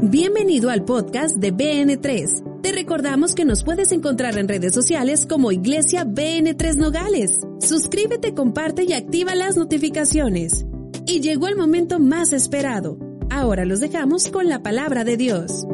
Bienvenido al podcast de BN3. Te recordamos que nos puedes encontrar en redes sociales como Iglesia BN3 Nogales. Suscríbete, comparte y activa las notificaciones. Y llegó el momento más esperado. Ahora los dejamos con la palabra de Dios.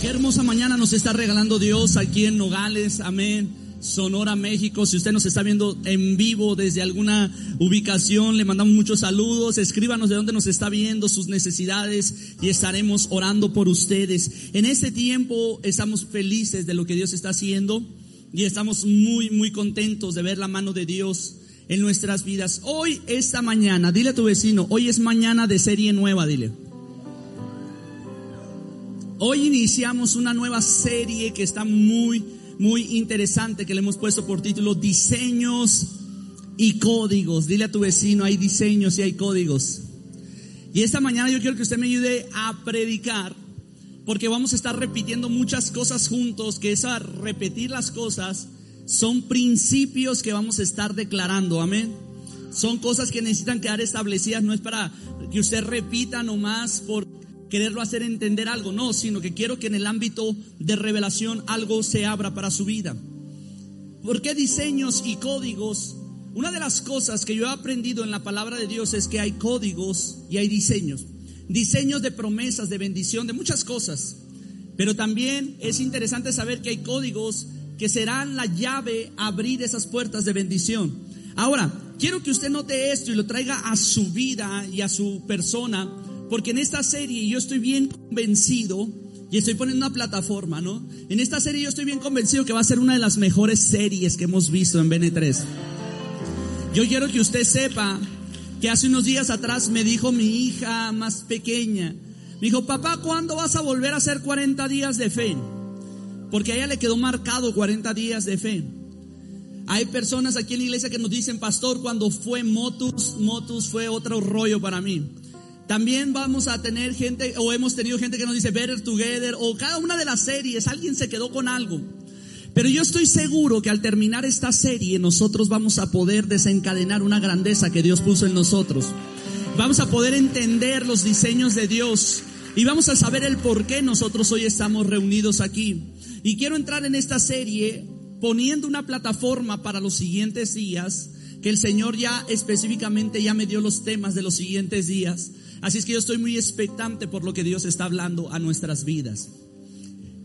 Qué hermosa mañana nos está regalando Dios aquí en Nogales. Amén. Sonora, México. Si usted nos está viendo en vivo desde alguna ubicación, le mandamos muchos saludos. Escríbanos de dónde nos está viendo, sus necesidades y estaremos orando por ustedes. En este tiempo estamos felices de lo que Dios está haciendo y estamos muy, muy contentos de ver la mano de Dios en nuestras vidas. Hoy, esta mañana, dile a tu vecino, hoy es mañana de serie nueva, dile. Hoy iniciamos una nueva serie que está muy muy interesante que le hemos puesto por título Diseños y Códigos. Dile a tu vecino, hay diseños y hay códigos. Y esta mañana yo quiero que usted me ayude a predicar, porque vamos a estar repitiendo muchas cosas juntos, que esa repetir las cosas son principios que vamos a estar declarando, amén. Son cosas que necesitan quedar establecidas, no es para que usted repita nomás por quererlo hacer entender algo, no, sino que quiero que en el ámbito de revelación algo se abra para su vida. ¿Por qué diseños y códigos? Una de las cosas que yo he aprendido en la palabra de Dios es que hay códigos y hay diseños. Diseños de promesas, de bendición, de muchas cosas. Pero también es interesante saber que hay códigos que serán la llave a abrir esas puertas de bendición. Ahora, quiero que usted note esto y lo traiga a su vida y a su persona porque en esta serie yo estoy bien convencido, y estoy poniendo una plataforma, ¿no? En esta serie yo estoy bien convencido que va a ser una de las mejores series que hemos visto en BN3. Yo quiero que usted sepa que hace unos días atrás me dijo mi hija más pequeña, me dijo, papá, ¿cuándo vas a volver a hacer 40 días de fe? Porque a ella le quedó marcado 40 días de fe. Hay personas aquí en la iglesia que nos dicen, pastor, cuando fue Motus, Motus fue otro rollo para mí. También vamos a tener gente, o hemos tenido gente que nos dice Better Together, o cada una de las series, alguien se quedó con algo. Pero yo estoy seguro que al terminar esta serie nosotros vamos a poder desencadenar una grandeza que Dios puso en nosotros. Vamos a poder entender los diseños de Dios y vamos a saber el por qué nosotros hoy estamos reunidos aquí. Y quiero entrar en esta serie poniendo una plataforma para los siguientes días, que el Señor ya específicamente ya me dio los temas de los siguientes días. Así es que yo estoy muy expectante por lo que Dios está hablando a nuestras vidas.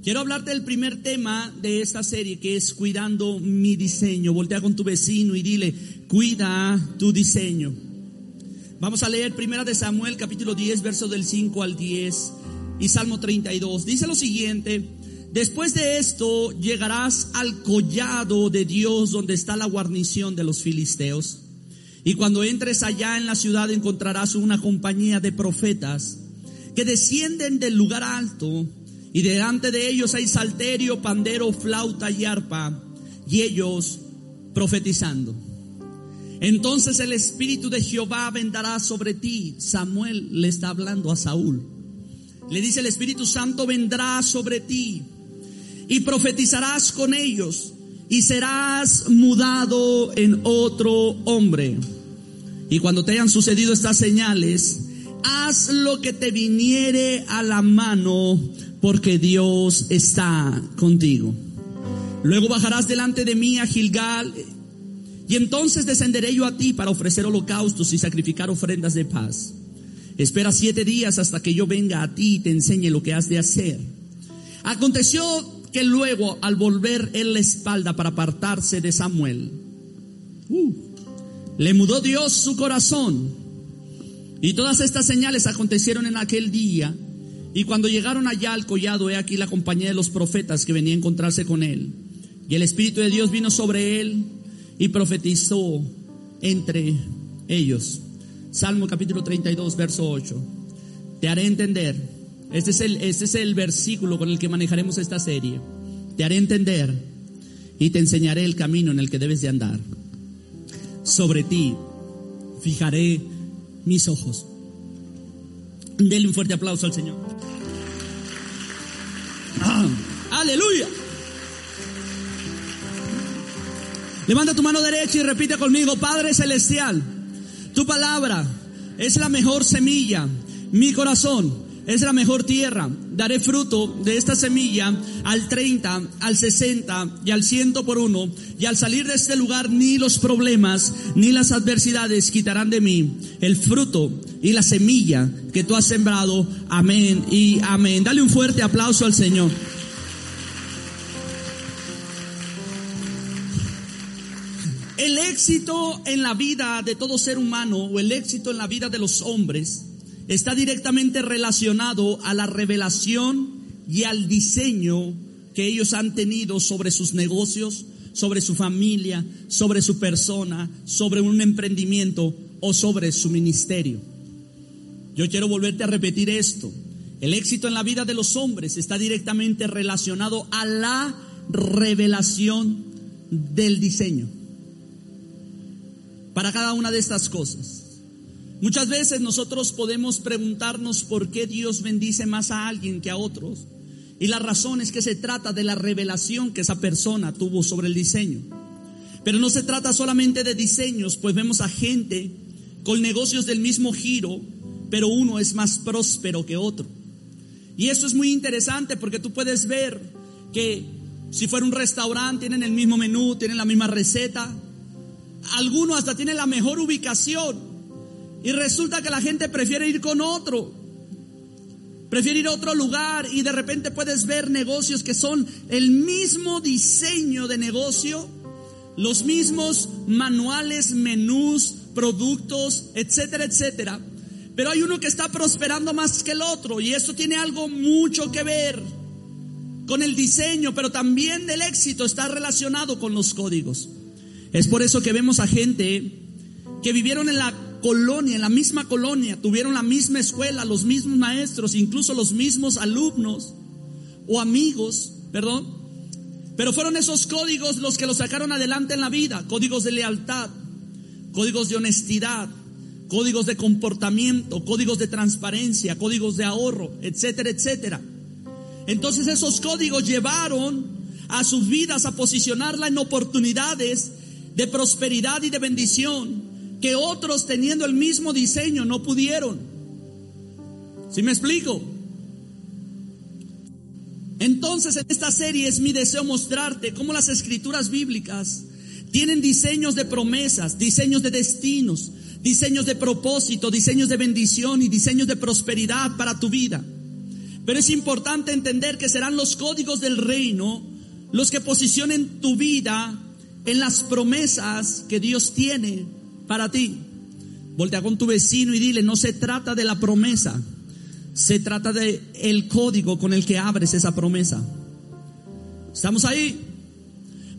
Quiero hablarte del primer tema de esta serie que es cuidando mi diseño. Voltea con tu vecino y dile, cuida tu diseño. Vamos a leer primera de Samuel capítulo 10 verso del 5 al 10 y Salmo 32. Dice lo siguiente, después de esto llegarás al collado de Dios donde está la guarnición de los filisteos. Y cuando entres allá en la ciudad encontrarás una compañía de profetas que descienden del lugar alto y delante de ellos hay salterio, pandero, flauta y arpa y ellos profetizando. Entonces el Espíritu de Jehová vendrá sobre ti. Samuel le está hablando a Saúl. Le dice el Espíritu Santo vendrá sobre ti y profetizarás con ellos y serás mudado en otro hombre. Y cuando te hayan sucedido estas señales, haz lo que te viniere a la mano, porque Dios está contigo. Luego bajarás delante de mí a Gilgal, y entonces descenderé yo a ti para ofrecer holocaustos y sacrificar ofrendas de paz. Espera siete días hasta que yo venga a ti y te enseñe lo que has de hacer. Aconteció que luego al volver él la espalda para apartarse de Samuel, uh, le mudó Dios su corazón. Y todas estas señales acontecieron en aquel día. Y cuando llegaron allá al collado, he aquí la compañía de los profetas que venía a encontrarse con él. Y el Espíritu de Dios vino sobre él y profetizó entre ellos. Salmo capítulo 32, verso 8. Te haré entender este es, el, este es el versículo con el que manejaremos esta serie. Te haré entender y te enseñaré el camino en el que debes de andar. Sobre ti fijaré mis ojos. Denle un fuerte aplauso al Señor. ¡Aleluya! Levanta tu mano derecha y repite conmigo, Padre Celestial, tu palabra es la mejor semilla, mi corazón es la mejor tierra. Daré fruto de esta semilla al 30, al 60 y al 100 por uno. Y al salir de este lugar ni los problemas ni las adversidades quitarán de mí el fruto y la semilla que tú has sembrado. Amén y amén. Dale un fuerte aplauso al Señor. El éxito en la vida de todo ser humano o el éxito en la vida de los hombres está directamente relacionado a la revelación y al diseño que ellos han tenido sobre sus negocios, sobre su familia, sobre su persona, sobre un emprendimiento o sobre su ministerio. Yo quiero volverte a repetir esto. El éxito en la vida de los hombres está directamente relacionado a la revelación del diseño. Para cada una de estas cosas. Muchas veces nosotros podemos preguntarnos por qué Dios bendice más a alguien que a otros. Y la razón es que se trata de la revelación que esa persona tuvo sobre el diseño. Pero no se trata solamente de diseños, pues vemos a gente con negocios del mismo giro, pero uno es más próspero que otro. Y eso es muy interesante porque tú puedes ver que si fuera un restaurante, tienen el mismo menú, tienen la misma receta. Algunos hasta tienen la mejor ubicación, y resulta que la gente prefiere ir con otro. Prefiere ir a otro lugar y de repente puedes ver negocios que son el mismo diseño de negocio, los mismos manuales, menús, productos, etcétera, etcétera. Pero hay uno que está prosperando más que el otro y eso tiene algo mucho que ver con el diseño, pero también del éxito está relacionado con los códigos. Es por eso que vemos a gente que vivieron en la colonia, en la misma colonia, tuvieron la misma escuela, los mismos maestros, incluso los mismos alumnos o amigos, perdón. Pero fueron esos códigos los que los sacaron adelante en la vida, códigos de lealtad, códigos de honestidad, códigos de comportamiento, códigos de transparencia, códigos de ahorro, etcétera, etcétera. Entonces esos códigos llevaron a sus vidas a posicionarla en oportunidades de prosperidad y de bendición que otros teniendo el mismo diseño no pudieron. ¿Sí me explico? Entonces en esta serie es mi deseo mostrarte cómo las escrituras bíblicas tienen diseños de promesas, diseños de destinos, diseños de propósito, diseños de bendición y diseños de prosperidad para tu vida. Pero es importante entender que serán los códigos del reino los que posicionen tu vida en las promesas que Dios tiene para ti. Voltea con tu vecino y dile, no se trata de la promesa, se trata de código con el que abres esa promesa. ¿Estamos ahí?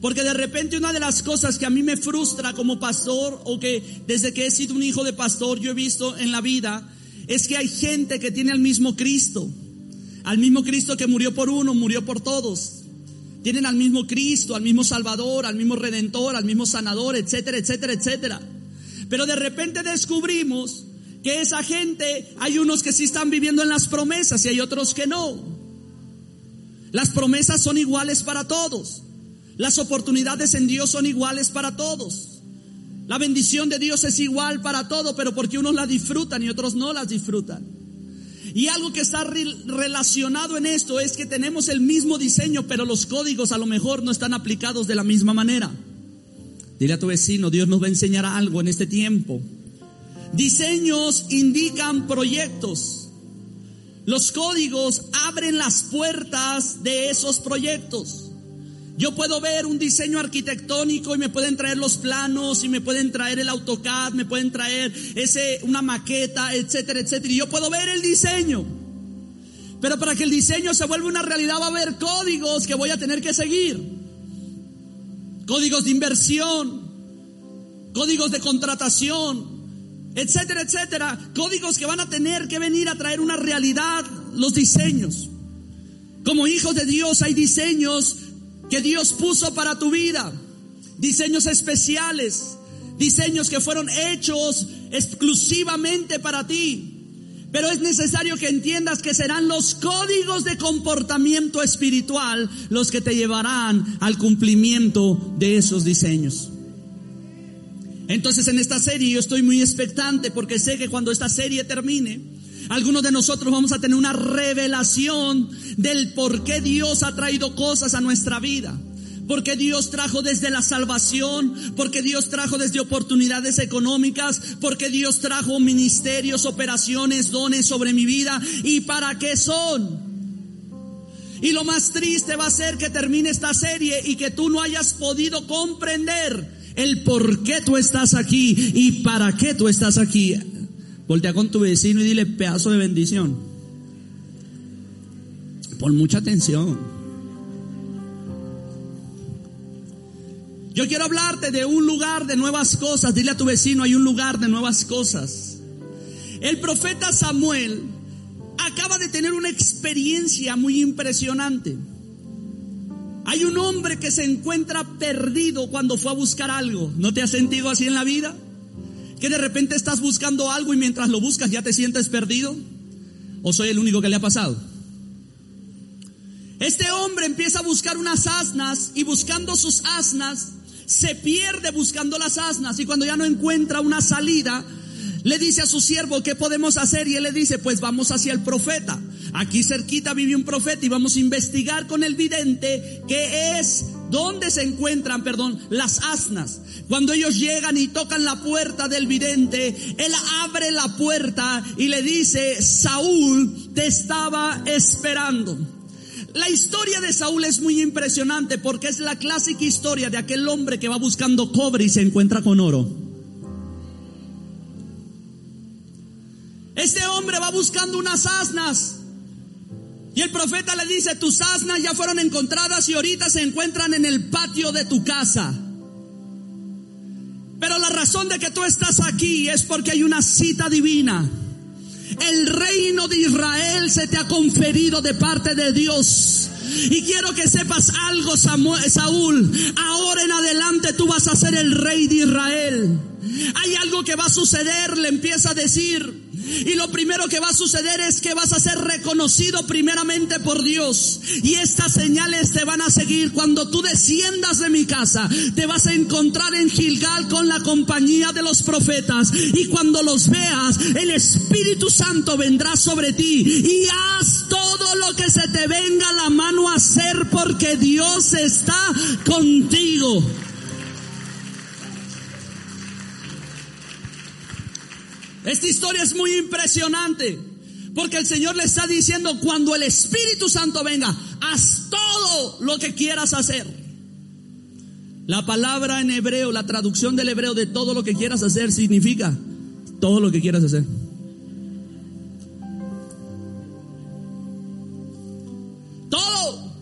Porque de repente una de las cosas que a mí me frustra como pastor o que desde que he sido un hijo de pastor yo he visto en la vida es que hay gente que tiene al mismo Cristo, al mismo Cristo que murió por uno, murió por todos. Tienen al mismo Cristo, al mismo Salvador, al mismo Redentor, al mismo Sanador, etcétera, etcétera, etcétera. Pero de repente descubrimos que esa gente, hay unos que sí están viviendo en las promesas y hay otros que no. Las promesas son iguales para todos. Las oportunidades en Dios son iguales para todos. La bendición de Dios es igual para todos, pero porque unos la disfrutan y otros no las disfrutan. Y algo que está relacionado en esto es que tenemos el mismo diseño, pero los códigos a lo mejor no están aplicados de la misma manera. Dile a tu vecino, Dios nos va a enseñar algo en este tiempo. Diseños indican proyectos. Los códigos abren las puertas de esos proyectos. Yo puedo ver un diseño arquitectónico y me pueden traer los planos y me pueden traer el AutoCAD, me pueden traer ese una maqueta, etcétera, etcétera. Y yo puedo ver el diseño. Pero para que el diseño se vuelva una realidad va a haber códigos que voy a tener que seguir códigos de inversión, códigos de contratación, etcétera, etcétera, códigos que van a tener que venir a traer una realidad, los diseños. Como hijos de Dios hay diseños que Dios puso para tu vida, diseños especiales, diseños que fueron hechos exclusivamente para ti. Pero es necesario que entiendas que serán los códigos de comportamiento espiritual los que te llevarán al cumplimiento de esos diseños. Entonces en esta serie yo estoy muy expectante porque sé que cuando esta serie termine, algunos de nosotros vamos a tener una revelación del por qué Dios ha traído cosas a nuestra vida. Porque Dios trajo desde la salvación, porque Dios trajo desde oportunidades económicas, porque Dios trajo ministerios, operaciones, dones sobre mi vida. ¿Y para qué son? Y lo más triste va a ser que termine esta serie y que tú no hayas podido comprender el por qué tú estás aquí y para qué tú estás aquí. Voltea con tu vecino y dile pedazo de bendición. Pon mucha atención. Yo quiero hablarte de un lugar de nuevas cosas. Dile a tu vecino, hay un lugar de nuevas cosas. El profeta Samuel acaba de tener una experiencia muy impresionante. Hay un hombre que se encuentra perdido cuando fue a buscar algo. ¿No te has sentido así en la vida? Que de repente estás buscando algo y mientras lo buscas ya te sientes perdido. ¿O soy el único que le ha pasado? Este hombre empieza a buscar unas asnas y buscando sus asnas se pierde buscando las asnas y cuando ya no encuentra una salida, le dice a su siervo, ¿qué podemos hacer? Y él le dice, pues vamos hacia el profeta. Aquí cerquita vive un profeta y vamos a investigar con el vidente qué es, dónde se encuentran, perdón, las asnas. Cuando ellos llegan y tocan la puerta del vidente, él abre la puerta y le dice, Saúl te estaba esperando. La historia de Saúl es muy impresionante porque es la clásica historia de aquel hombre que va buscando cobre y se encuentra con oro. Este hombre va buscando unas asnas. Y el profeta le dice, tus asnas ya fueron encontradas y ahorita se encuentran en el patio de tu casa. Pero la razón de que tú estás aquí es porque hay una cita divina. El reino de Israel se te ha conferido de parte de Dios. Y quiero que sepas algo, Saúl. Ahora en adelante tú vas a ser el rey de Israel. Hay algo que va a suceder, le empieza a decir. Y lo primero que va a suceder es que vas a ser reconocido primeramente por Dios. Y estas señales te van a seguir cuando tú desciendas de mi casa. Te vas a encontrar en Gilgal con la compañía de los profetas. Y cuando los veas, el Espíritu Santo vendrá sobre ti. Y haz todo lo que se te venga la mano a hacer porque Dios está contigo. Esta historia es muy impresionante. Porque el Señor le está diciendo, cuando el Espíritu Santo venga, haz todo lo que quieras hacer. La palabra en hebreo, la traducción del hebreo de todo lo que quieras hacer significa todo lo que quieras hacer. Todo.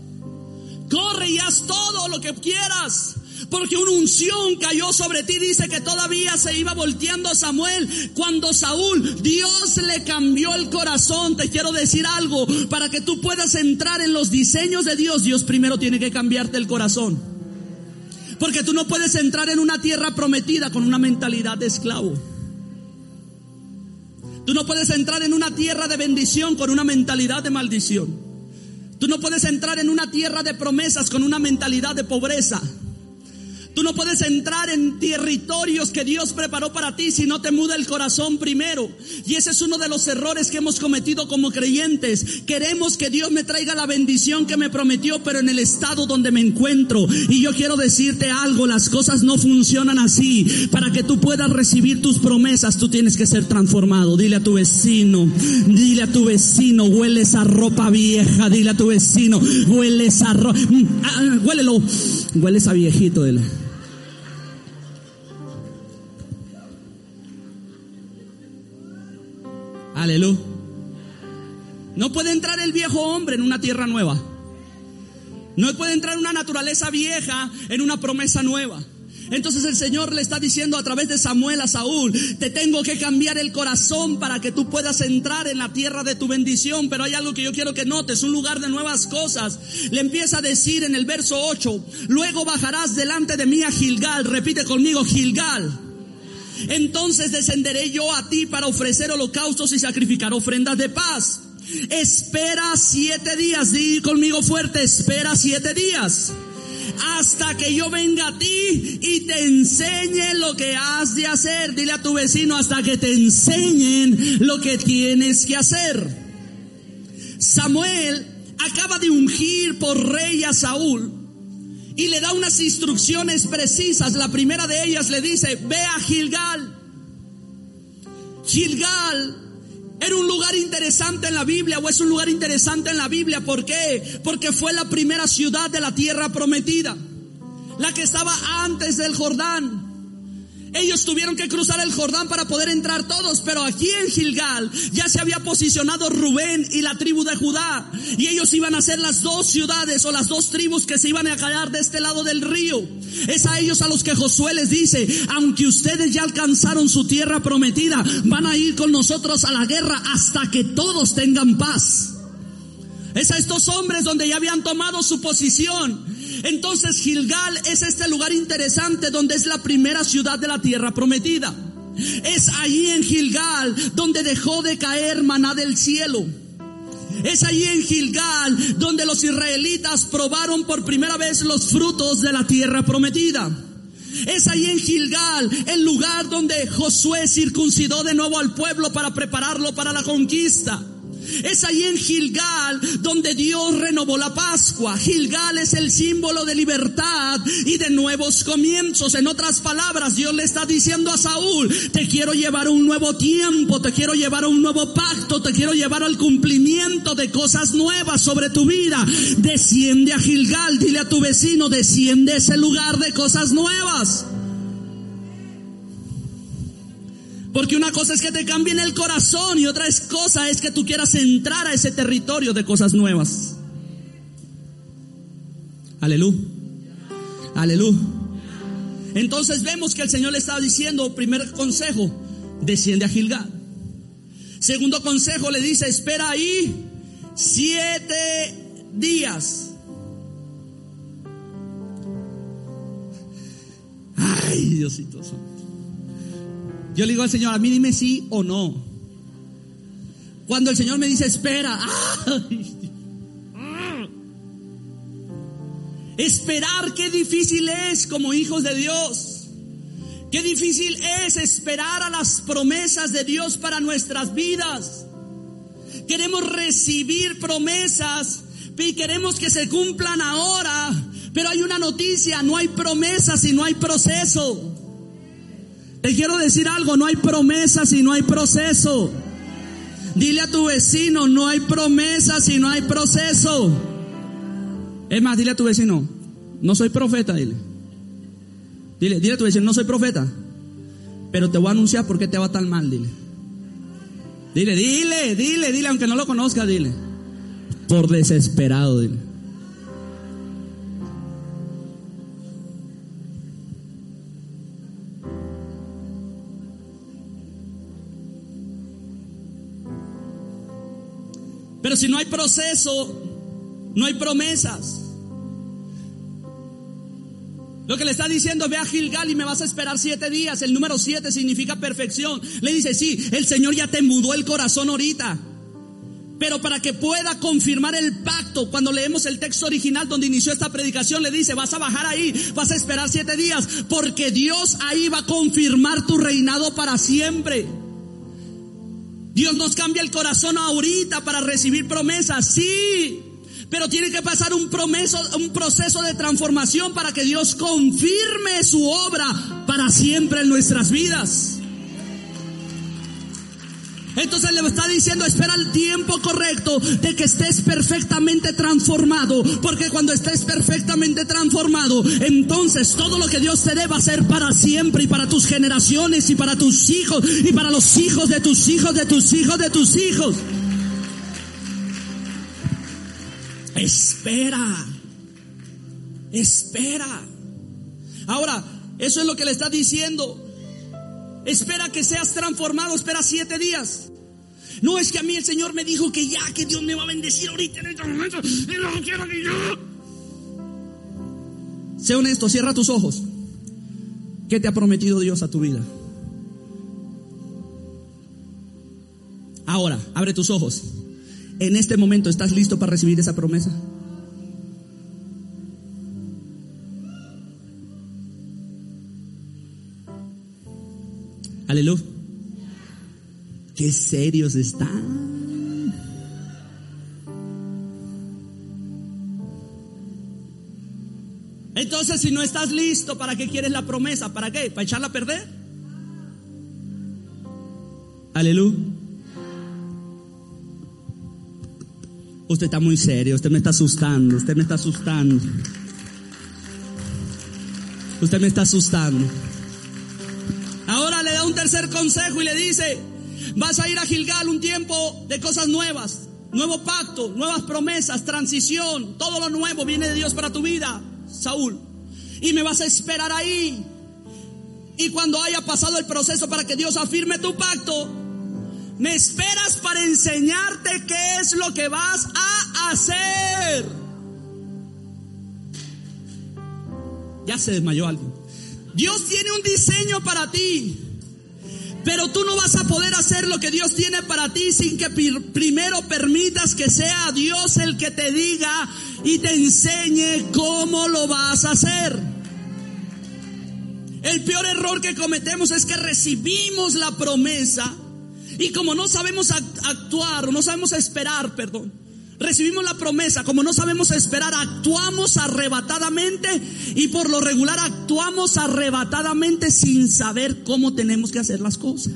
Corre y haz todo lo que quieras. Porque una unción cayó sobre ti. Dice que todavía se iba volteando Samuel. Cuando Saúl, Dios le cambió el corazón. Te quiero decir algo. Para que tú puedas entrar en los diseños de Dios, Dios primero tiene que cambiarte el corazón. Porque tú no puedes entrar en una tierra prometida con una mentalidad de esclavo. Tú no puedes entrar en una tierra de bendición con una mentalidad de maldición. Tú no puedes entrar en una tierra de promesas con una mentalidad de pobreza. Tú no puedes entrar en territorios que Dios preparó para ti si no te muda el corazón primero. Y ese es uno de los errores que hemos cometido como creyentes. Queremos que Dios me traiga la bendición que me prometió, pero en el estado donde me encuentro. Y yo quiero decirte algo, las cosas no funcionan así. Para que tú puedas recibir tus promesas, tú tienes que ser transformado. Dile a tu vecino, dile a tu vecino, huele esa ropa vieja. Dile a tu vecino, huele esa ropa, mm, ah, huélelo, huele esa viejito. Dile. Aleluya. No puede entrar el viejo hombre en una tierra nueva. No puede entrar una naturaleza vieja en una promesa nueva. Entonces el Señor le está diciendo a través de Samuel a Saúl, te tengo que cambiar el corazón para que tú puedas entrar en la tierra de tu bendición. Pero hay algo que yo quiero que notes, un lugar de nuevas cosas. Le empieza a decir en el verso 8, luego bajarás delante de mí a Gilgal. Repite conmigo, Gilgal. Entonces descenderé yo a ti para ofrecer holocaustos y sacrificar ofrendas de paz. Espera siete días, di conmigo fuerte, espera siete días. hasta que yo venga a ti y te enseñe lo que has de hacer. Dile a tu vecino hasta que te enseñen lo que tienes que hacer. Samuel acaba de ungir por rey a Saúl y le da unas instrucciones precisas. La primera de ellas le dice, ve a Gilgal. Gilgal era un lugar interesante en la Biblia o es un lugar interesante en la Biblia. ¿Por qué? Porque fue la primera ciudad de la tierra prometida. La que estaba antes del Jordán. Ellos tuvieron que cruzar el Jordán para poder entrar todos, pero aquí en Gilgal ya se había posicionado Rubén y la tribu de Judá. Y ellos iban a ser las dos ciudades o las dos tribus que se iban a callar de este lado del río. Es a ellos a los que Josué les dice, aunque ustedes ya alcanzaron su tierra prometida, van a ir con nosotros a la guerra hasta que todos tengan paz. Es a estos hombres donde ya habían tomado su posición. Entonces Gilgal es este lugar interesante donde es la primera ciudad de la tierra prometida. Es allí en Gilgal donde dejó de caer maná del cielo. Es allí en Gilgal donde los israelitas probaron por primera vez los frutos de la tierra prometida. Es allí en Gilgal el lugar donde Josué circuncidó de nuevo al pueblo para prepararlo para la conquista. Es ahí en Gilgal donde Dios renovó la Pascua. Gilgal es el símbolo de libertad y de nuevos comienzos. En otras palabras, Dios le está diciendo a Saúl, te quiero llevar a un nuevo tiempo, te quiero llevar a un nuevo pacto, te quiero llevar al cumplimiento de cosas nuevas sobre tu vida. Desciende a Gilgal, dile a tu vecino, desciende a ese lugar de cosas nuevas. Porque una cosa es que te cambien el corazón y otra cosa es que tú quieras entrar a ese territorio de cosas nuevas. Aleluya. Aleluya. Entonces vemos que el Señor le estaba diciendo, primer consejo, desciende a Gilgal. Segundo consejo le dice, espera ahí siete días. Ay, Diosito Santo. Yo le digo al Señor, a mí dime sí o no. Cuando el Señor me dice, espera, esperar, qué difícil es como hijos de Dios. Qué difícil es esperar a las promesas de Dios para nuestras vidas. Queremos recibir promesas y queremos que se cumplan ahora. Pero hay una noticia, no hay promesas y no hay proceso. Te quiero decir algo, no hay promesas y no hay proceso. Dile a tu vecino, no hay promesas y no hay proceso. Es más, dile a tu vecino, no soy profeta, dile. Dile, dile a tu vecino, no soy profeta. Pero te voy a anunciar por qué te va tan mal, dile. Dile, dile, dile, dile, aunque no lo conozca, dile. Por desesperado, dile. Pero si no hay proceso, no hay promesas. Lo que le está diciendo, ve a Gilgal y me vas a esperar siete días. El número siete significa perfección. Le dice, sí, el Señor ya te mudó el corazón ahorita. Pero para que pueda confirmar el pacto, cuando leemos el texto original donde inició esta predicación, le dice, vas a bajar ahí, vas a esperar siete días, porque Dios ahí va a confirmar tu reinado para siempre. Dios nos cambia el corazón ahorita para recibir promesas, sí. Pero tiene que pasar un, un proceso de transformación para que Dios confirme su obra para siempre en nuestras vidas. Entonces le está diciendo, espera el tiempo correcto de que estés perfectamente transformado. Porque cuando estés perfectamente transformado, entonces todo lo que Dios te dé va a ser para siempre y para tus generaciones y para tus hijos y para los hijos de tus hijos, de tus hijos, de tus hijos. Espera. Espera. Ahora, eso es lo que le está diciendo. Espera que seas transformado, espera siete días. No es que a mí el Señor me dijo que ya, que Dios me va a bendecir ahorita en este momento. Y no quiero ni yo. Sé honesto, cierra tus ojos. ¿Qué te ha prometido Dios a tu vida? Ahora, abre tus ojos. En este momento, ¿estás listo para recibir esa promesa? Aleluya. Qué serios están. Entonces, si no estás listo, ¿para qué quieres la promesa? ¿Para qué? ¿Para echarla a perder? Aleluya. Usted está muy serio, usted me está asustando, usted me está asustando. Usted me está asustando. Tercer consejo y le dice, vas a ir a Gilgal un tiempo de cosas nuevas, nuevo pacto, nuevas promesas, transición, todo lo nuevo viene de Dios para tu vida, Saúl. Y me vas a esperar ahí. Y cuando haya pasado el proceso para que Dios afirme tu pacto, me esperas para enseñarte qué es lo que vas a hacer. Ya se desmayó alguien. Dios tiene un diseño para ti. Pero tú no vas a poder hacer lo que Dios tiene para ti sin que primero permitas que sea Dios el que te diga y te enseñe cómo lo vas a hacer. El peor error que cometemos es que recibimos la promesa y como no sabemos actuar o no sabemos esperar, perdón, recibimos la promesa, como no sabemos esperar, actuamos arrebatadamente y por lo regular actuamos arrebatadamente sin saber cómo tenemos que hacer las cosas.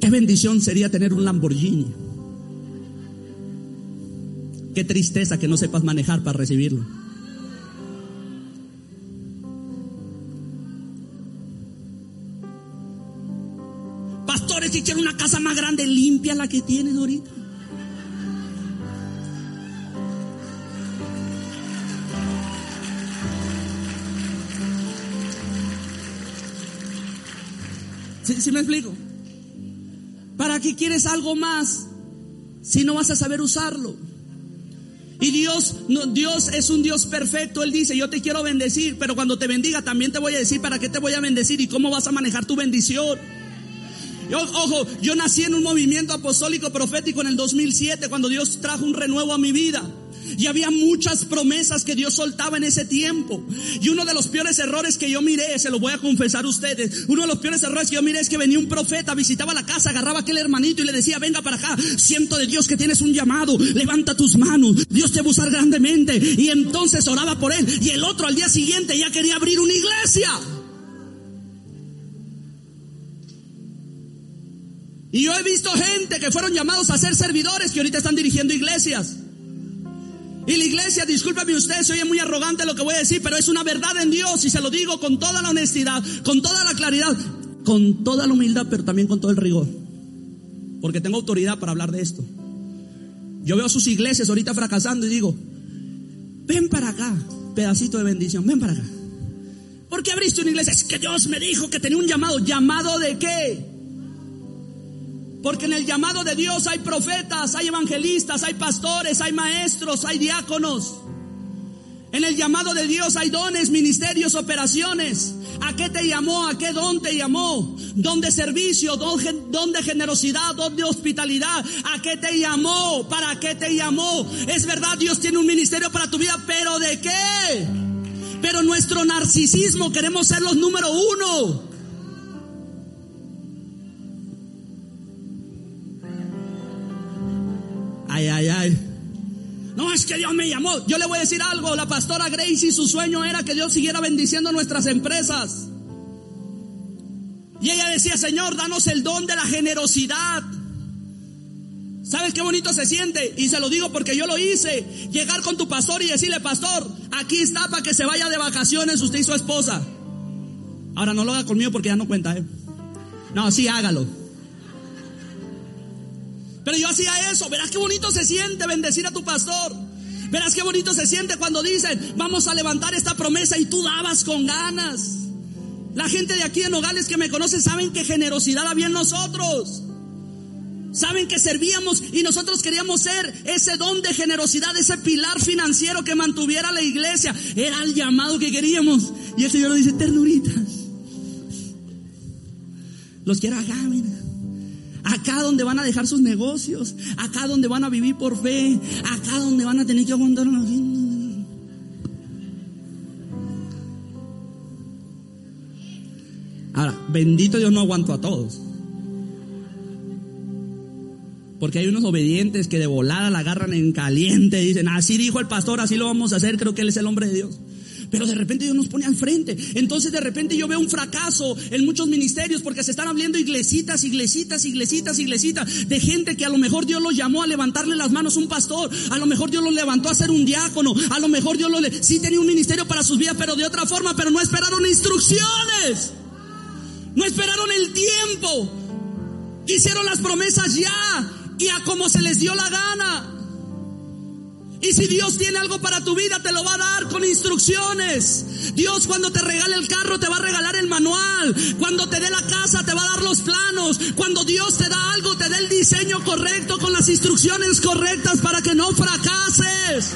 Qué bendición sería tener un Lamborghini. Qué tristeza que no sepas manejar para recibirlo. Que tienes ahorita. ¿Sí, me explico? ¿Para qué quieres algo más si no vas a saber usarlo? Y Dios, no, Dios es un Dios perfecto. Él dice, yo te quiero bendecir, pero cuando te bendiga también te voy a decir para qué te voy a bendecir y cómo vas a manejar tu bendición. Ojo, yo nací en un movimiento apostólico profético en el 2007 cuando Dios trajo un renuevo a mi vida. Y había muchas promesas que Dios soltaba en ese tiempo. Y uno de los peores errores que yo miré, se lo voy a confesar a ustedes, uno de los peores errores que yo miré es que venía un profeta, visitaba la casa, agarraba a aquel hermanito y le decía, venga para acá, siento de Dios que tienes un llamado, levanta tus manos, Dios te va a usar grandemente. Y entonces oraba por él. Y el otro al día siguiente ya quería abrir una iglesia. Que fueron llamados a ser servidores que ahorita están dirigiendo iglesias. Y la iglesia, discúlpeme usted, se oye muy arrogante lo que voy a decir, pero es una verdad en Dios y se lo digo con toda la honestidad, con toda la claridad, con toda la humildad, pero también con todo el rigor. Porque tengo autoridad para hablar de esto. Yo veo sus iglesias ahorita fracasando y digo, ven para acá, pedacito de bendición, ven para acá. ¿Por qué abriste una iglesia? Es que Dios me dijo que tenía un llamado. ¿Llamado de qué? Porque en el llamado de Dios hay profetas, hay evangelistas, hay pastores, hay maestros, hay diáconos. En el llamado de Dios hay dones, ministerios, operaciones. ¿A qué te llamó? ¿A qué don te llamó? ¿Don de servicio? ¿Don, de generosidad? ¿Don de hospitalidad? ¿A qué te llamó? ¿Para qué te llamó? Es verdad, Dios tiene un ministerio para tu vida, pero ¿de qué? Pero nuestro narcisismo queremos ser los número uno. No, es que Dios me llamó. Yo le voy a decir algo. La pastora Gracie, su sueño era que Dios siguiera bendiciendo nuestras empresas. Y ella decía, Señor, danos el don de la generosidad. ¿Sabes qué bonito se siente? Y se lo digo porque yo lo hice. Llegar con tu pastor y decirle, pastor, aquí está para que se vaya de vacaciones usted y su esposa. Ahora no lo haga conmigo porque ya no cuenta, ¿eh? No, sí, hágalo. Pero yo hacía eso. Verás qué bonito se siente bendecir a tu pastor. Verás qué bonito se siente cuando dicen, vamos a levantar esta promesa y tú dabas con ganas. La gente de aquí de Nogales que me conoce saben que generosidad había en nosotros. Saben que servíamos y nosotros queríamos ser ese don de generosidad, ese pilar financiero que mantuviera la iglesia. Era el llamado que queríamos. Y el Señor nos dice, ternuritas. Los quiero acá, mira Acá donde van a dejar sus negocios, acá donde van a vivir por fe, acá donde van a tener que aguantar una Ahora, bendito Dios no aguanto a todos. Porque hay unos obedientes que de volada la agarran en caliente y dicen, así dijo el pastor, así lo vamos a hacer, creo que él es el hombre de Dios. Pero de repente Dios nos pone al frente. Entonces de repente yo veo un fracaso en muchos ministerios porque se están abriendo iglesitas, iglesitas, iglesitas, iglesitas de gente que a lo mejor Dios los llamó a levantarle las manos a un pastor. A lo mejor Dios los levantó a ser un diácono. A lo mejor Dios los sí tenía un ministerio para sus vidas, pero de otra forma, pero no esperaron instrucciones. No esperaron el tiempo. Hicieron las promesas ya y a como se les dio la gana. Y si Dios tiene algo para tu vida, te lo va a dar con instrucciones. Dios cuando te regale el carro, te va a regalar el manual. Cuando te dé la casa, te va a dar los planos. Cuando Dios te da algo, te da el diseño correcto con las instrucciones correctas para que no fracases.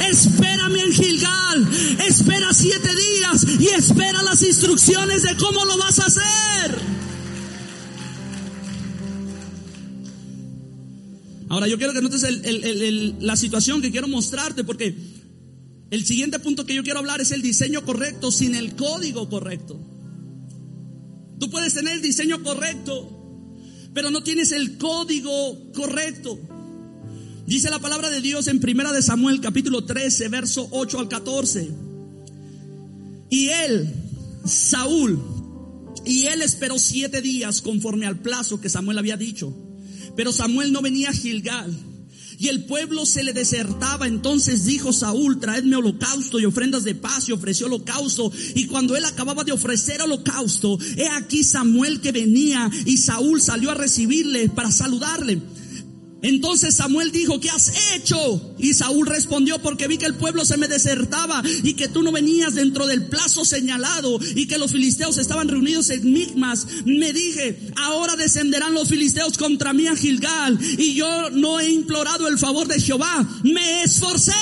Espérame en Gilgal. Espera siete días y espera las instrucciones de cómo lo vas a hacer. Ahora yo quiero que notes la situación que quiero mostrarte porque el siguiente punto que yo quiero hablar es el diseño correcto sin el código correcto. Tú puedes tener el diseño correcto, pero no tienes el código correcto. Dice la palabra de Dios en Primera de Samuel capítulo 13, verso 8 al 14. Y él, Saúl, y él esperó siete días conforme al plazo que Samuel había dicho. Pero Samuel no venía a Gilgal. Y el pueblo se le desertaba. Entonces dijo Saúl, traedme holocausto y ofrendas de paz y ofreció holocausto. Y cuando él acababa de ofrecer holocausto, he aquí Samuel que venía y Saúl salió a recibirle para saludarle. Entonces Samuel dijo, ¿qué has hecho? Y Saúl respondió, porque vi que el pueblo se me desertaba y que tú no venías dentro del plazo señalado y que los filisteos estaban reunidos en Migmas. Me dije, ahora descenderán los filisteos contra mí a Gilgal y yo no he implorado el favor de Jehová. Me esforcé.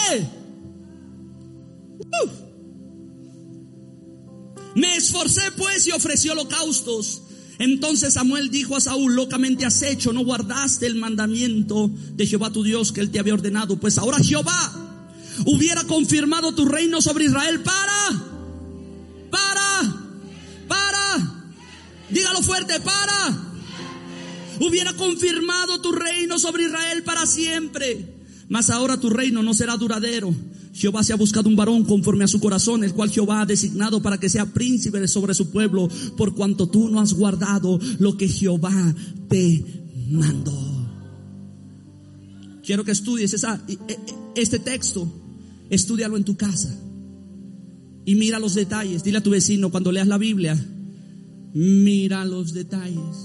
Me esforcé pues y ofrecí holocaustos entonces Samuel dijo a Saúl, locamente has hecho, no guardaste el mandamiento de Jehová tu Dios que él te había ordenado. Pues ahora Jehová hubiera confirmado tu reino sobre Israel para, para, para, dígalo fuerte, para. Hubiera confirmado tu reino sobre Israel para siempre. Mas ahora tu reino no será duradero Jehová se ha buscado un varón conforme a su corazón, el cual Jehová ha designado para que sea príncipe sobre su pueblo, por cuanto tú no has guardado lo que Jehová te mandó. Quiero que estudies esa, e, e, este texto, estudialo en tu casa y mira los detalles. Dile a tu vecino cuando leas la Biblia, mira los detalles.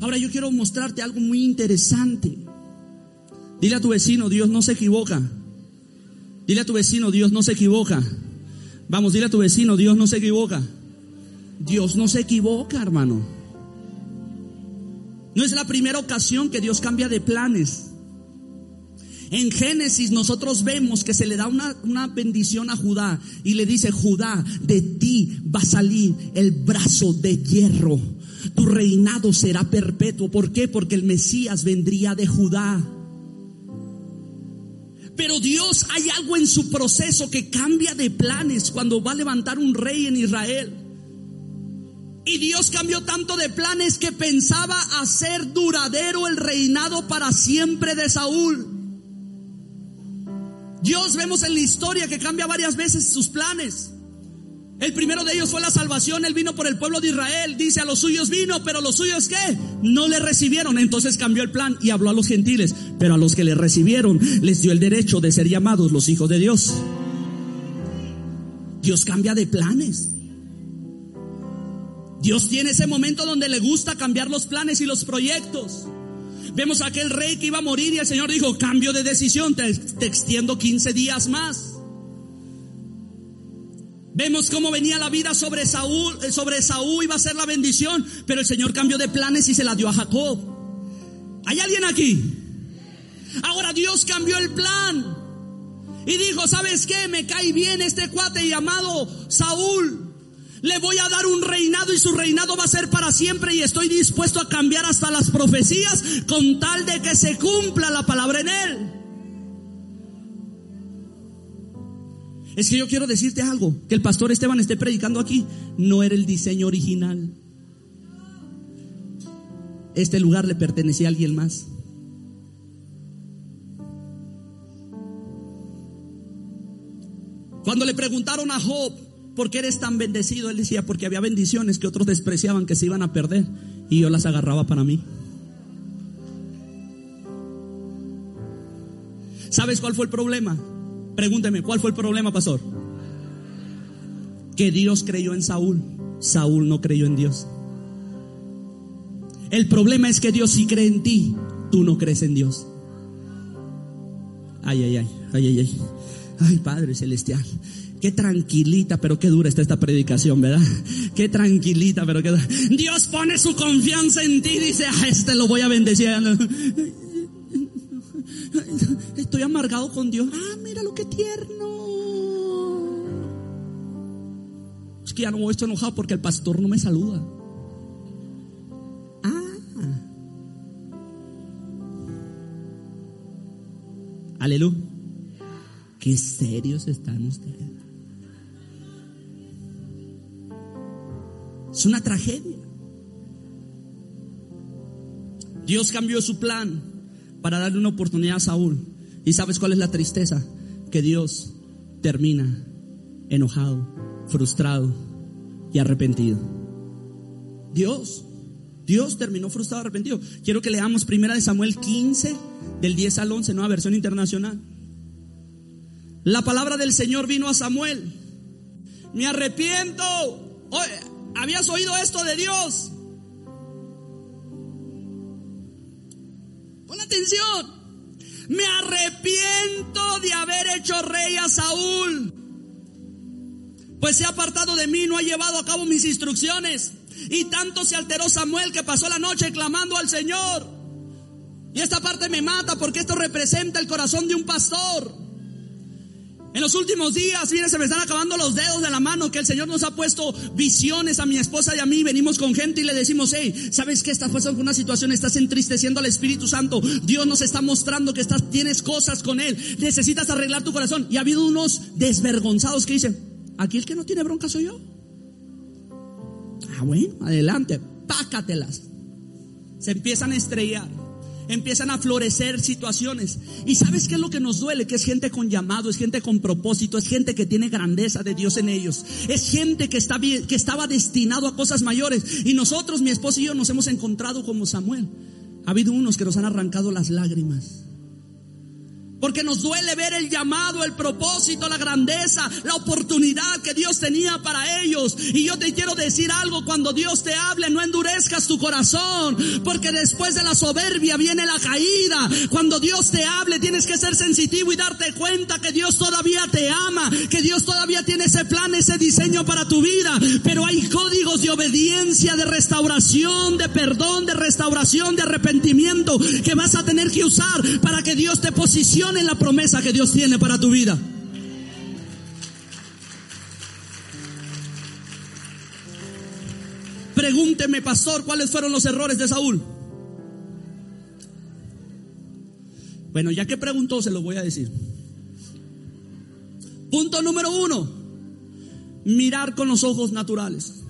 Ahora yo quiero mostrarte algo muy interesante. Dile a tu vecino, Dios no se equivoca. Dile a tu vecino, Dios no se equivoca. Vamos, dile a tu vecino, Dios no se equivoca. Dios no se equivoca, hermano. No es la primera ocasión que Dios cambia de planes. En Génesis nosotros vemos que se le da una, una, bendición a Judá y le dice, Judá, de ti va a salir el brazo de hierro. Tu reinado será perpetuo. ¿Por qué? Porque el Mesías vendría de Judá. Pero Dios hay algo en su proceso que cambia de planes cuando va a levantar un rey en Israel. Y Dios cambió tanto de planes que pensaba hacer duradero el reinado para siempre de Saúl. Dios vemos en la historia que cambia varias veces sus planes. El primero de ellos fue la salvación. Él vino por el pueblo de Israel. Dice a los suyos vino, pero los suyos qué? No le recibieron. Entonces cambió el plan y habló a los gentiles. Pero a los que le recibieron les dio el derecho de ser llamados los hijos de Dios. Dios cambia de planes. Dios tiene ese momento donde le gusta cambiar los planes y los proyectos. Vemos a aquel rey que iba a morir y el Señor dijo, cambio de decisión, te, te extiendo 15 días más. Vemos cómo venía la vida sobre Saúl, eh, sobre Saúl iba a ser la bendición, pero el Señor cambió de planes y se la dio a Jacob. ¿Hay alguien aquí? Ahora Dios cambió el plan y dijo, ¿sabes qué? Me cae bien este cuate llamado Saúl. Le voy a dar un reinado y su reinado va a ser para siempre y estoy dispuesto a cambiar hasta las profecías con tal de que se cumpla la palabra en él. Es que yo quiero decirte algo, que el pastor Esteban esté predicando aquí, no era el diseño original. este lugar le pertenecía a alguien más. Cuando le preguntaron a Job, ¿por qué eres tan bendecido? Él decía, porque había bendiciones que otros despreciaban, que se iban a perder, y yo las agarraba para mí. ¿Sabes cuál fue el problema? Pregúnteme, ¿cuál fue el problema, pastor? Que Dios creyó en Saúl, Saúl no creyó en Dios. El problema es que Dios sí cree en ti, tú no crees en Dios. Ay, ay, ay, ay, ay, ay. Ay, Padre Celestial. Qué tranquilita, pero qué dura está esta predicación, ¿verdad? Qué tranquilita, pero qué dura. Dios pone su confianza en ti, dice, a este lo voy a bendecir. Amargado con Dios. Ah, mira lo que tierno. Es que ya no estoy enojado porque el pastor no me saluda. Ah. Aleluya. Qué serios están ustedes. Es una tragedia. Dios cambió su plan para darle una oportunidad a Saúl. ¿Y sabes cuál es la tristeza? Que Dios termina enojado, frustrado y arrepentido. Dios, Dios terminó frustrado, y arrepentido. Quiero que leamos primera de Samuel 15, del 10 al 11, nueva versión internacional. La palabra del Señor vino a Samuel. Me arrepiento. ¿Habías oído esto de Dios? Pon atención. Me arrepiento de haber hecho rey a Saúl. Pues se ha apartado de mí, no ha llevado a cabo mis instrucciones. Y tanto se alteró Samuel que pasó la noche clamando al Señor. Y esta parte me mata porque esto representa el corazón de un pastor. En los últimos días, miren, se me están acabando los dedos de la mano que el Señor nos ha puesto visiones a mi esposa y a mí. Venimos con gente y le decimos, hey, ¿sabes qué? Estás pasando por una situación, estás entristeciendo al Espíritu Santo. Dios nos está mostrando que estás, tienes cosas con Él. Necesitas arreglar tu corazón. Y ha habido unos desvergonzados que dicen, aquí el que no tiene bronca soy yo. Ah, bueno, adelante, pácatelas. Se empiezan a estrellar empiezan a florecer situaciones. ¿Y sabes qué es lo que nos duele? Que es gente con llamado, es gente con propósito, es gente que tiene grandeza de Dios en ellos. Es gente que, está, que estaba destinado a cosas mayores. Y nosotros, mi esposo y yo, nos hemos encontrado como Samuel. Ha habido unos que nos han arrancado las lágrimas. Porque nos duele ver el llamado, el propósito, la grandeza, la oportunidad que Dios tenía para ellos. Y yo te quiero decir algo, cuando Dios te hable, no endurezcas tu corazón, porque después de la soberbia viene la caída. Cuando Dios te hable, tienes que ser sensitivo y darte cuenta que Dios todavía te ama, que Dios todavía tiene ese plan, ese diseño para tu vida. Pero hay códigos de obediencia, de restauración, de perdón, de restauración, de arrepentimiento que vas a tener que usar para que Dios te posicione en la promesa que Dios tiene para tu vida. Pregúnteme, pastor, cuáles fueron los errores de Saúl. Bueno, ya que preguntó, se lo voy a decir. Punto número uno, mirar con los ojos naturales.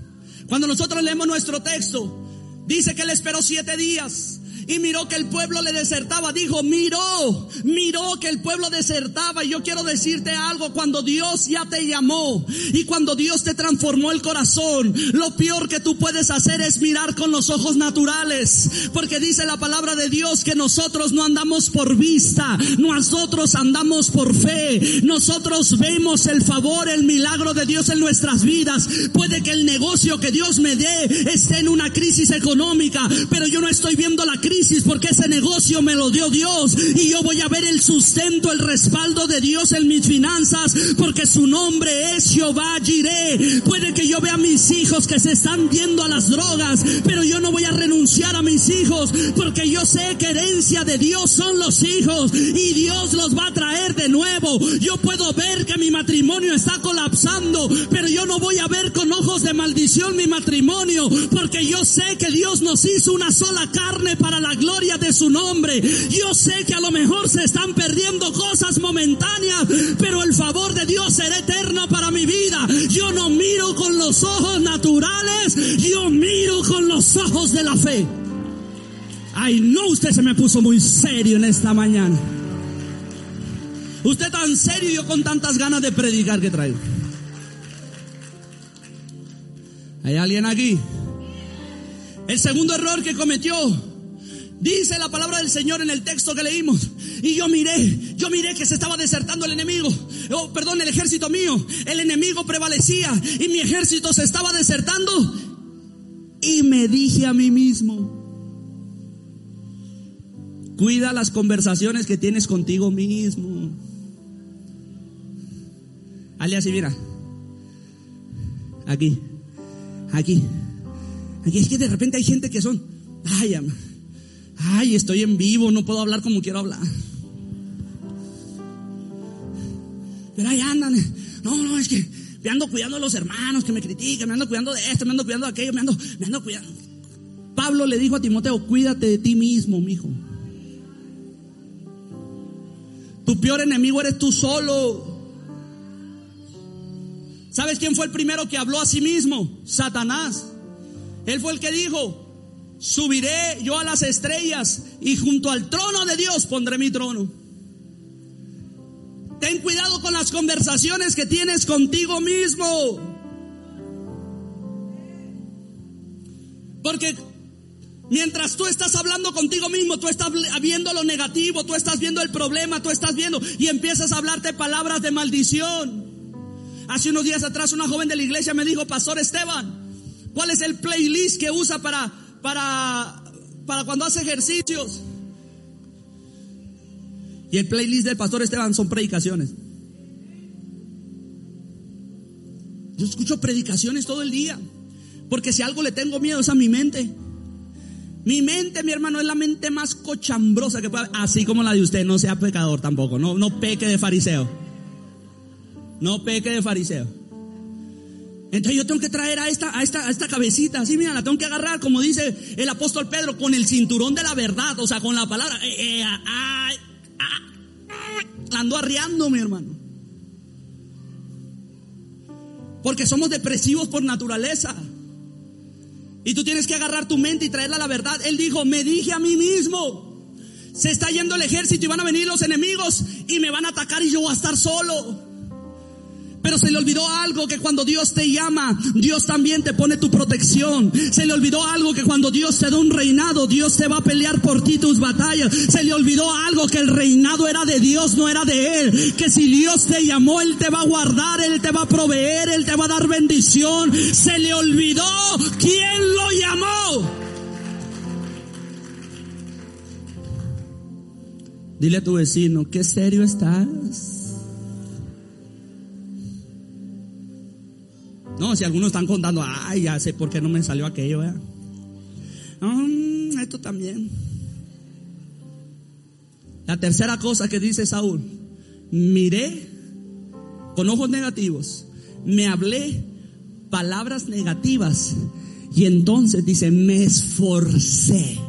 Cuando nosotros leemos nuestro texto, dice que él esperó siete días y miró que el pueblo le desertaba. Dijo, miró, miró que el pueblo desertaba. Y yo quiero decirte algo, cuando Dios ya te llamó y cuando Dios te transformó el corazón, lo peor que tú puedes hacer es mirar con los ojos naturales. Porque dice la palabra de Dios que nosotros no andamos por vista, nosotros andamos por fe. Nosotros vemos el favor, el milagro de Dios en nuestras vidas. Puede que el negocio que Dios me dé esté en una crisis económica, pero yo no estoy viendo la porque ese negocio me lo dio Dios y yo voy a ver el sustento, el respaldo de Dios en mis finanzas porque su nombre es Jehová Jireh. Puede que yo vea a mis hijos que se están viendo a las drogas, pero yo no voy a renunciar a mis hijos porque yo sé que herencia de Dios son los hijos y Dios los va a traer de nuevo. Yo puedo ver que mi matrimonio está colapsando, pero yo no voy a ver con ojos de maldición mi matrimonio porque yo sé que Dios nos hizo una sola carne para la gloria de su nombre. Yo sé que a lo mejor se están perdiendo cosas momentáneas, pero el favor de Dios será eterno para mi vida. Yo no miro con los ojos naturales, yo miro con los ojos de la fe. Ay, no, usted se me puso muy serio en esta mañana. Usted tan serio y yo con tantas ganas de predicar que traigo. ¿Hay alguien aquí? El segundo error que cometió, dice la palabra del Señor en el texto que leímos. Y yo miré, yo miré que se estaba desertando el enemigo. Oh, perdón, el ejército mío. El enemigo prevalecía y mi ejército se estaba desertando. Y me dije a mí mismo, cuida las conversaciones que tienes contigo mismo. Ale así, mira. Aquí. Aquí. Aquí es que de repente hay gente que son, ay, ay, estoy en vivo, no puedo hablar como quiero hablar. Pero ahí andan. No, no, es que me ando cuidando de los hermanos que me critican, me ando cuidando de esto, me ando cuidando de aquello, me ando, me ando cuidando. Pablo le dijo a Timoteo, cuídate de ti mismo, mijo. Tu peor enemigo eres tú solo. ¿Sabes quién fue el primero que habló a sí mismo? Satanás. Él fue el que dijo, subiré yo a las estrellas y junto al trono de Dios pondré mi trono. Ten cuidado con las conversaciones que tienes contigo mismo. Porque mientras tú estás hablando contigo mismo, tú estás viendo lo negativo, tú estás viendo el problema, tú estás viendo y empiezas a hablarte palabras de maldición. Hace unos días atrás una joven de la iglesia me dijo, Pastor Esteban, ¿cuál es el playlist que usa para, para, para cuando hace ejercicios? Y el playlist del Pastor Esteban son predicaciones. Yo escucho predicaciones todo el día. Porque si algo le tengo miedo es a mi mente. Mi mente, mi hermano, es la mente más cochambrosa que pueda. Así como la de usted, no sea pecador tampoco. No, no peque de fariseo. No peque de fariseo. Entonces yo tengo que traer a esta, a esta, a esta cabecita, así mira, la tengo que agarrar, como dice el apóstol Pedro, con el cinturón de la verdad, o sea, con la palabra. Eh, eh, ah, ah, ando arriando, mi hermano. Porque somos depresivos por naturaleza. Y tú tienes que agarrar tu mente y traerla a la verdad. Él dijo, me dije a mí mismo, se está yendo el ejército y van a venir los enemigos y me van a atacar y yo voy a estar solo. Pero se le olvidó algo que cuando Dios te llama, Dios también te pone tu protección. Se le olvidó algo que cuando Dios te da un reinado, Dios te va a pelear por ti tus batallas. Se le olvidó algo que el reinado era de Dios, no era de Él. Que si Dios te llamó, Él te va a guardar, Él te va a proveer, Él te va a dar bendición. Se le olvidó quién lo llamó. Dile a tu vecino, ¿qué serio estás? No, si algunos están contando, ay, ya sé por qué no me salió aquello, ¿eh? esto también. La tercera cosa que dice Saúl, miré con ojos negativos, me hablé palabras negativas y entonces dice, me esforcé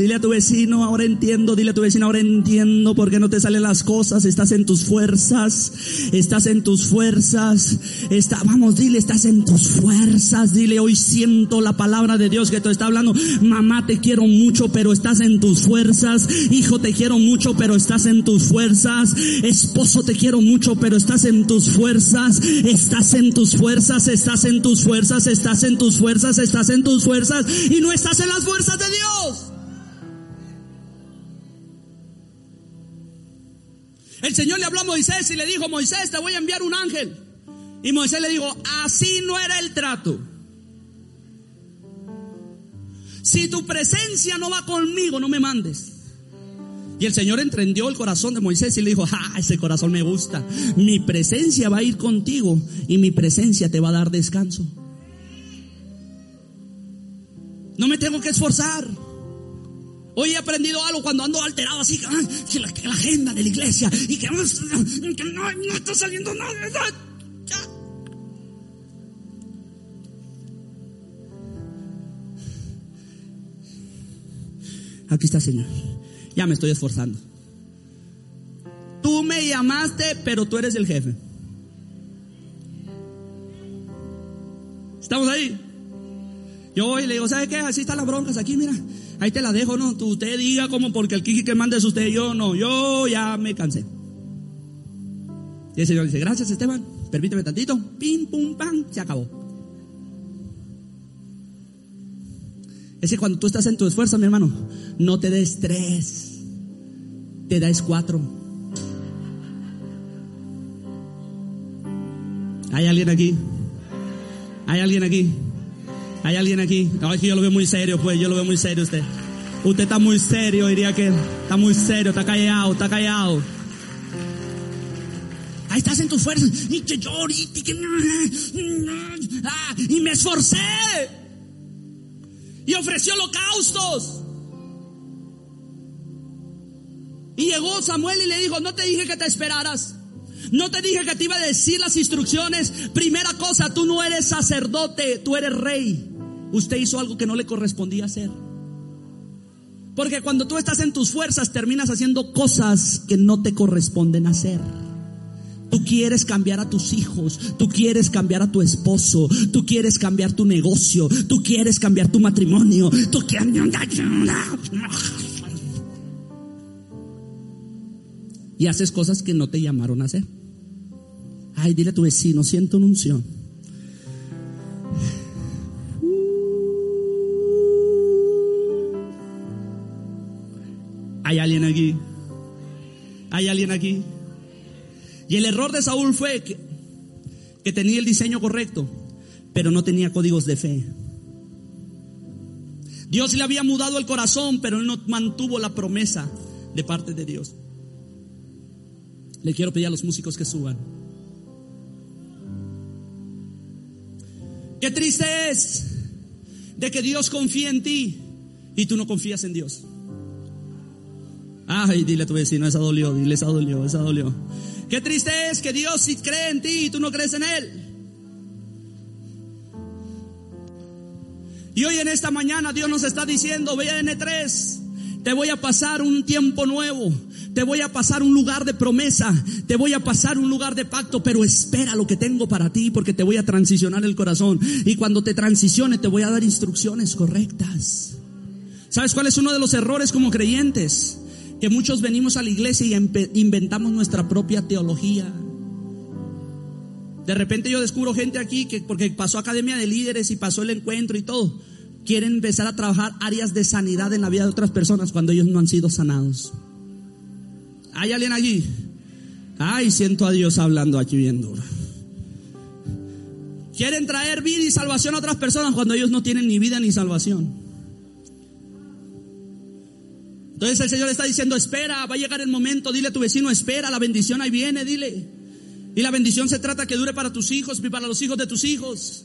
Dile a tu vecino, ahora entiendo, dile a tu vecino, ahora entiendo por qué no te salen las cosas, estás en tus fuerzas, estás en tus fuerzas, está, vamos, dile, estás en tus fuerzas, dile, hoy siento la palabra de Dios que te está hablando, mamá te quiero mucho, pero estás en tus fuerzas, hijo te quiero mucho, pero estás en tus fuerzas, esposo te quiero mucho, pero estás en tus fuerzas, estás en tus fuerzas, estás en tus fuerzas, estás en tus fuerzas, estás en tus fuerzas, y no estás en las fuerzas de Dios. El Señor le habló a Moisés y le dijo, Moisés, te voy a enviar un ángel. Y Moisés le dijo, así no era el trato. Si tu presencia no va conmigo, no me mandes. Y el Señor entendió el corazón de Moisés y le dijo, ah, ese corazón me gusta. Mi presencia va a ir contigo y mi presencia te va a dar descanso. No me tengo que esforzar. Hoy he aprendido algo cuando ando alterado así, que la, agenda de la iglesia y que, no, está saliendo nada. Aquí está, Señor. Ya me estoy esforzando. Tú me llamaste, pero tú eres el jefe. ¿Estamos ahí? Yo voy y le digo, ¿sabe qué? Así están las broncas aquí, mira. Ahí te la dejo, ¿no? Tú, usted diga como porque el Kiki que manda es usted, yo no, yo ya me cansé. Y el Señor dice, gracias Esteban, permíteme tantito, pim, pum, pam, se acabó. Es que cuando tú estás en tu esfuerzo, mi hermano, no te des tres, te das cuatro. ¿Hay alguien aquí? ¿Hay alguien aquí? ¿Hay alguien aquí? No, es que yo lo veo muy serio, pues, yo lo veo muy serio usted. Usted está muy serio, diría que está muy serio, está callado, está callado. Ahí estás en tu fuerza. Y que yo ahorita, que... Ah, y me esforcé. Y ofreció holocaustos. Y llegó Samuel y le dijo, no te dije que te esperaras. No te dije que te iba a decir las instrucciones. Primera cosa, tú no eres sacerdote, tú eres rey. Usted hizo algo que no le correspondía hacer. Porque cuando tú estás en tus fuerzas terminas haciendo cosas que no te corresponden hacer. Tú quieres cambiar a tus hijos, tú quieres cambiar a tu esposo, tú quieres cambiar tu negocio, tú quieres cambiar tu matrimonio, tú quieres... Y haces cosas que no te llamaron a hacer. Ay, dile a tu vecino, siento una unción. Hay alguien aquí. Hay alguien aquí. Y el error de Saúl fue que, tenía el diseño correcto, pero no tenía códigos de fe. Dios le había mudado el corazón, pero él no mantuvo la promesa de parte de Dios. Le quiero pedir a los músicos que suban. Qué triste es de que Dios confíe en ti y tú no confías en Dios. Ay, dile a tu vecino, esa dolió, dile, esa dolió, esa dolió. Qué triste es que Dios sí cree en ti y tú no crees en Él. Y hoy en esta mañana Dios nos está diciendo, ve a N3, te voy a pasar un tiempo nuevo, te voy a pasar un lugar de promesa, te voy a pasar un lugar de pacto, pero espera lo que tengo para ti porque te voy a transicionar el corazón. Y cuando te transicione te voy a dar instrucciones correctas. ¿Sabes cuál es uno de los errores como creyentes? Que muchos venimos a la iglesia y inventamos nuestra propia teología. De repente yo descubro gente aquí que porque pasó academia de líderes y pasó el encuentro y todo, quieren empezar a trabajar áreas de sanidad en la vida de otras personas cuando ellos no han sido sanados. ¿Hay alguien allí? Ay, siento a Dios hablando aquí viendo. Quieren traer vida y salvación a otras personas cuando ellos no tienen ni vida ni salvación. Entonces el Señor está diciendo, espera, va a llegar el momento, dile a tu vecino, espera, la bendición ahí viene, dile. Y la bendición se trata que dure para tus hijos y para los hijos de tus hijos.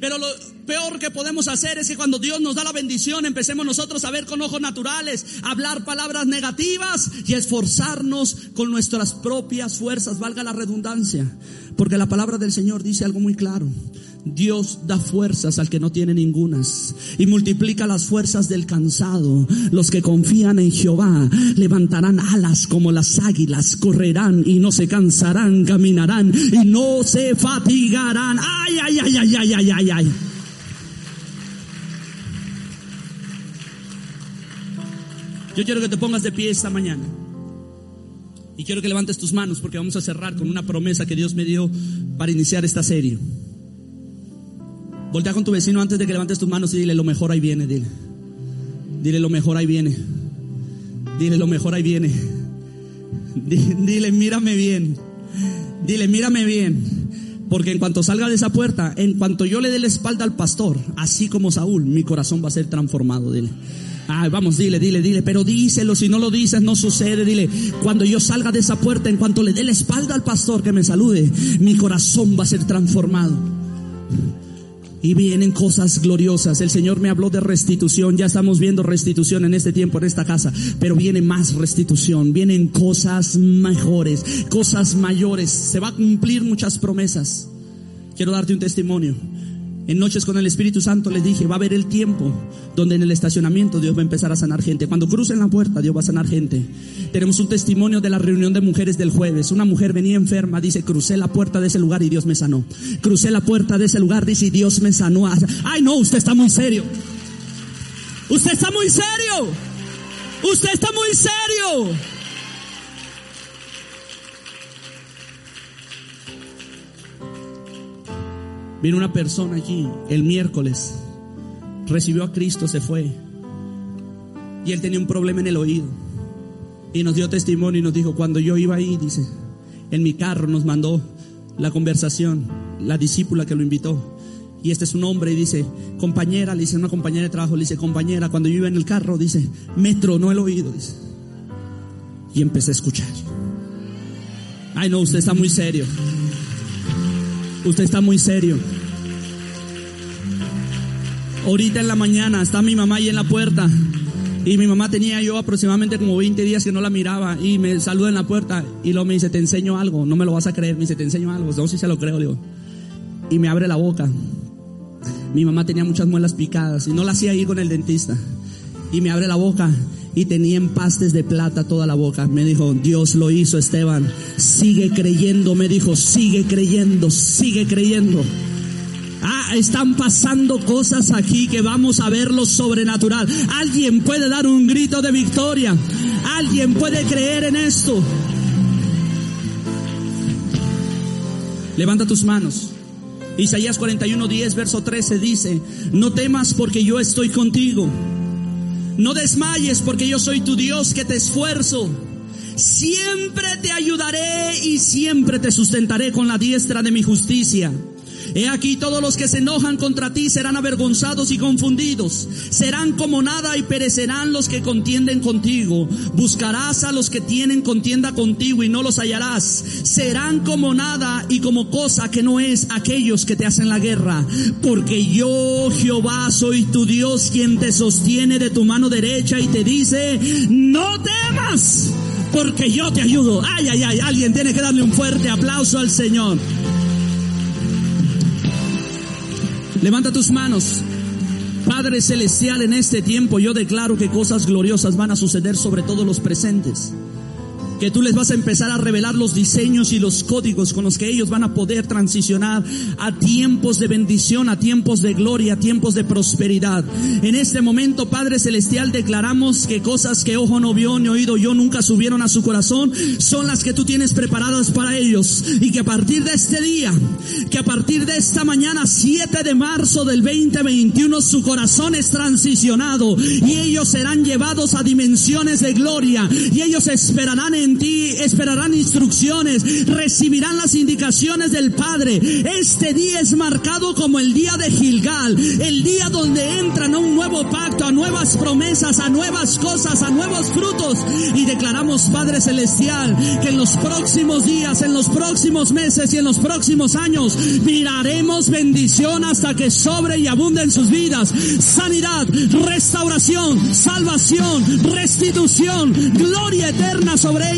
Pero lo peor que podemos hacer es que cuando Dios nos da la bendición empecemos nosotros a ver con ojos naturales, a hablar palabras negativas y a esforzarnos con nuestras propias fuerzas, valga la redundancia. Porque la palabra del Señor dice algo muy claro. Dios da fuerzas al que no tiene ningunas y multiplica las fuerzas del cansado. Los que confían en Jehová levantarán alas como las águilas, correrán y no se cansarán, caminarán y no se fatigarán. Ay, ay, ay, ay, ay, ay, ay, ay. Yo quiero que te pongas de pie esta mañana. Y quiero que levantes tus manos porque vamos a cerrar con una promesa que Dios me dio para iniciar esta serie. Voltea con tu vecino antes de que levantes tus manos y dile lo mejor ahí viene, dile. Dile lo mejor ahí viene. Dile lo mejor ahí viene. Dile, mírame bien. Dile, mírame bien. Porque en cuanto salga de esa puerta, en cuanto yo le dé la espalda al pastor, así como Saúl, mi corazón va a ser transformado. Dile. Ay, vamos, dile, dile, dile. Pero díselo, si no lo dices, no sucede. Dile, cuando yo salga de esa puerta, en cuanto le dé la espalda al pastor que me salude, mi corazón va a ser transformado. Y vienen cosas gloriosas. El Señor me habló de restitución. Ya estamos viendo restitución en este tiempo, en esta casa. Pero viene más restitución. Vienen cosas mejores, cosas mayores. Se va a cumplir muchas promesas. Quiero darte un testimonio. En Noches con el Espíritu Santo les dije, va a haber el tiempo donde en el estacionamiento Dios va a empezar a sanar gente. Cuando crucen la puerta, Dios va a sanar gente. Tenemos un testimonio de la reunión de mujeres del jueves. Una mujer venía enferma, dice, crucé la puerta de ese lugar y Dios me sanó. Crucé la puerta de ese lugar, dice, y Dios me sanó. Ay, no, usted está muy serio. Usted está muy serio. Usted está muy serio. Vino una persona aquí el miércoles, recibió a Cristo, se fue. Y él tenía un problema en el oído. Y nos dio testimonio y nos dijo, cuando yo iba ahí, dice, en mi carro nos mandó la conversación, la discípula que lo invitó. Y este es un hombre y dice, compañera, le dice una compañera de trabajo, le dice, compañera, cuando yo iba en el carro, dice, me tronó el oído, dice. Y empecé a escuchar. Ay, no, usted está muy serio. Usted está muy serio. Ahorita en la mañana está mi mamá ahí en la puerta. Y mi mamá tenía yo aproximadamente como 20 días que no la miraba y me saluda en la puerta y luego me dice, te enseño algo, no me lo vas a creer, me dice, te enseño algo, no sé si se lo creo, digo. Y me abre la boca. Mi mamá tenía muchas muelas picadas y no la hacía ir con el dentista. Y me abre la boca y tenía empastes de plata toda la boca. Me dijo, Dios lo hizo, Esteban. Sigue creyendo, me dijo, sigue creyendo, sigue creyendo. Ah, están pasando cosas aquí que vamos a ver lo sobrenatural. Alguien puede dar un grito de victoria. Alguien puede creer en esto. Levanta tus manos. Isaías 41, 10, verso 13 dice, no temas porque yo estoy contigo. No desmayes porque yo soy tu Dios que te esfuerzo. Siempre te ayudaré y siempre te sustentaré con la diestra de mi justicia. He aquí todos los que se enojan contra ti serán avergonzados y confundidos. Serán como nada y perecerán los que contienden contigo. Buscarás a los que tienen contienda contigo y no los hallarás. Serán como nada y como cosa que no es aquellos que te hacen la guerra. Porque yo, Jehová, soy tu Dios quien te sostiene de tu mano derecha y te dice, no temas porque yo te ayudo. Ay, ay, ay, alguien tiene que darle un fuerte aplauso al Señor. Levanta tus manos. Padre Celestial, en este tiempo yo declaro que cosas gloriosas van a suceder sobre todos los presentes que tú les vas a empezar a revelar los diseños y los códigos con los que ellos van a poder transicionar a tiempos de bendición, a tiempos de gloria, a tiempos de prosperidad. En este momento, Padre Celestial, declaramos que cosas que ojo no vio ni oído yo nunca subieron a su corazón son las que tú tienes preparadas para ellos. Y que a partir de este día, que a partir de esta mañana 7 de marzo del 2021, su corazón es transicionado y ellos serán llevados a dimensiones de gloria y ellos esperarán en en ti, esperarán instrucciones, recibirán las indicaciones del Padre. Este día es marcado como el día de Gilgal, el día donde entran a un nuevo pacto, a nuevas promesas, a nuevas cosas, a nuevos frutos. Y declaramos, Padre Celestial, que en los próximos días, en los próximos meses y en los próximos años, miraremos bendición hasta que sobre y abunde en sus vidas. Sanidad, restauración, salvación, restitución, gloria eterna sobre